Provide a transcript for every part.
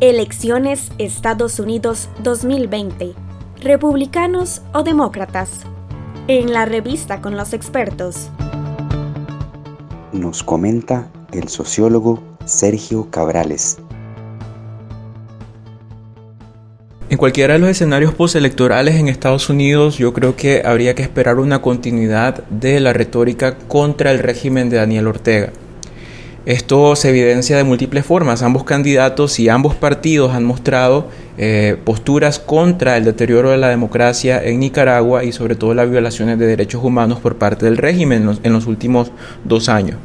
Elecciones Estados Unidos 2020. ¿Republicanos o demócratas? En la revista con los expertos. Nos comenta el sociólogo Sergio Cabrales. En cualquiera de los escenarios postelectorales en Estados Unidos yo creo que habría que esperar una continuidad de la retórica contra el régimen de Daniel Ortega. Esto se evidencia de múltiples formas. Ambos candidatos y ambos partidos han mostrado eh, posturas contra el deterioro de la democracia en Nicaragua y sobre todo las violaciones de derechos humanos por parte del régimen en los últimos dos años.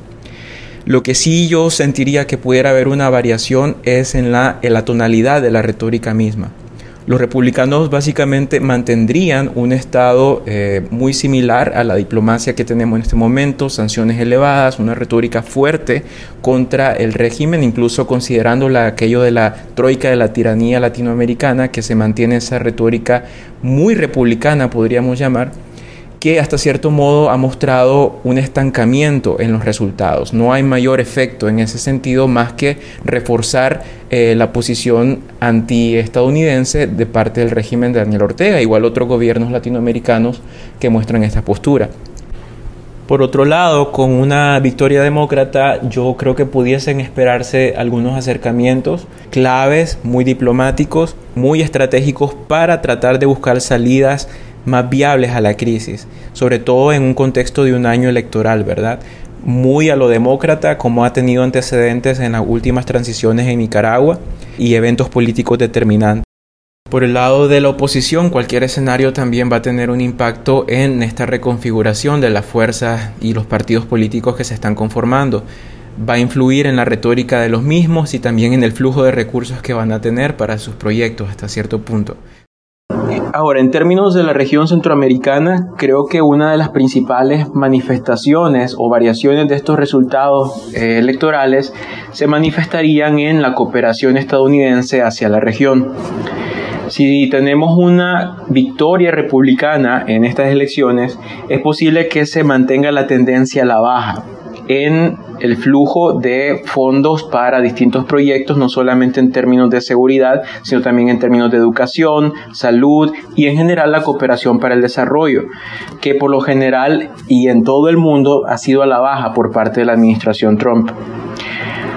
Lo que sí yo sentiría que pudiera haber una variación es en la, en la tonalidad de la retórica misma los republicanos básicamente mantendrían un estado eh, muy similar a la diplomacia que tenemos en este momento, sanciones elevadas, una retórica fuerte contra el régimen, incluso considerando aquello de la troika de la tiranía latinoamericana, que se mantiene esa retórica muy republicana, podríamos llamar que hasta cierto modo ha mostrado un estancamiento en los resultados. No hay mayor efecto en ese sentido más que reforzar eh, la posición antiestadounidense de parte del régimen de Daniel Ortega, igual otros gobiernos latinoamericanos que muestran esta postura. Por otro lado, con una victoria demócrata, yo creo que pudiesen esperarse algunos acercamientos claves, muy diplomáticos, muy estratégicos para tratar de buscar salidas más viables a la crisis, sobre todo en un contexto de un año electoral, ¿verdad? Muy a lo demócrata, como ha tenido antecedentes en las últimas transiciones en Nicaragua y eventos políticos determinantes. Por el lado de la oposición, cualquier escenario también va a tener un impacto en esta reconfiguración de las fuerzas y los partidos políticos que se están conformando. Va a influir en la retórica de los mismos y también en el flujo de recursos que van a tener para sus proyectos hasta cierto punto. Ahora, en términos de la región centroamericana, creo que una de las principales manifestaciones o variaciones de estos resultados eh, electorales se manifestarían en la cooperación estadounidense hacia la región. Si tenemos una victoria republicana en estas elecciones, es posible que se mantenga la tendencia a la baja en el flujo de fondos para distintos proyectos, no solamente en términos de seguridad, sino también en términos de educación, salud y en general la cooperación para el desarrollo, que por lo general y en todo el mundo ha sido a la baja por parte de la administración Trump.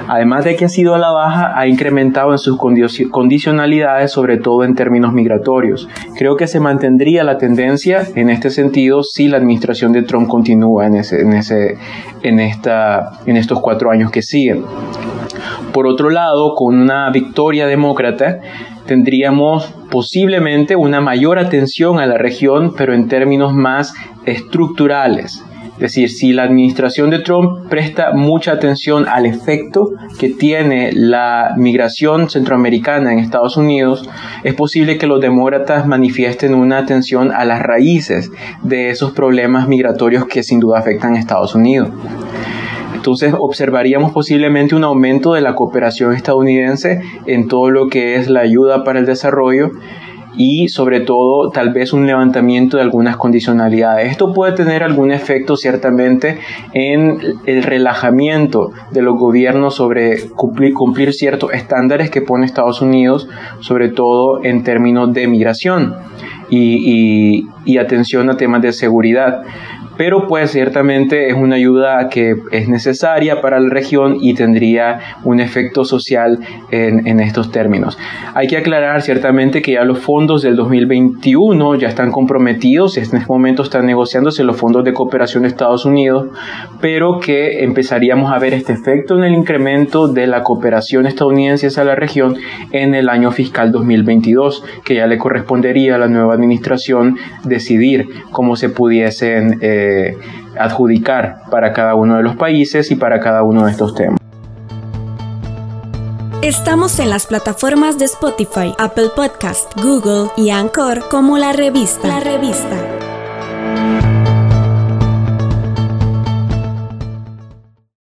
Además de que ha sido a la baja, ha incrementado en sus condicionalidades, sobre todo en términos migratorios. Creo que se mantendría la tendencia en este sentido si la administración de Trump continúa en, ese, en, en estos cuatro años que siguen. Por otro lado, con una victoria demócrata, tendríamos posiblemente una mayor atención a la región, pero en términos más estructurales. Es decir, si la administración de Trump presta mucha atención al efecto que tiene la migración centroamericana en Estados Unidos, es posible que los demócratas manifiesten una atención a las raíces de esos problemas migratorios que sin duda afectan a Estados Unidos. Entonces observaríamos posiblemente un aumento de la cooperación estadounidense en todo lo que es la ayuda para el desarrollo y sobre todo tal vez un levantamiento de algunas condicionalidades. Esto puede tener algún efecto ciertamente en el relajamiento de los gobiernos sobre cumplir, ciertos estándares que pone Estados Unidos, sobre todo en términos de migración y, atención a temas de seguridad pero pues ciertamente es una ayuda que es necesaria para la región y tendría un efecto social en, estos términos. Hay que aclarar ciertamente que ya los fondos del 2021 ya están comprometidos, en este momento están negociándose los fondos de cooperación de Estados Unidos, pero que empezaríamos a ver este efecto en el incremento de la cooperación estadounidense hacia la región en el año fiscal 2022, que ya le correspondería a la nueva administración decidir cómo se pudiesen eh, adjudicar para cada uno de los países y para cada uno de estos temas. Estamos en las plataformas de Spotify, Apple Podcast, Google y Anchor como la revista. La revista.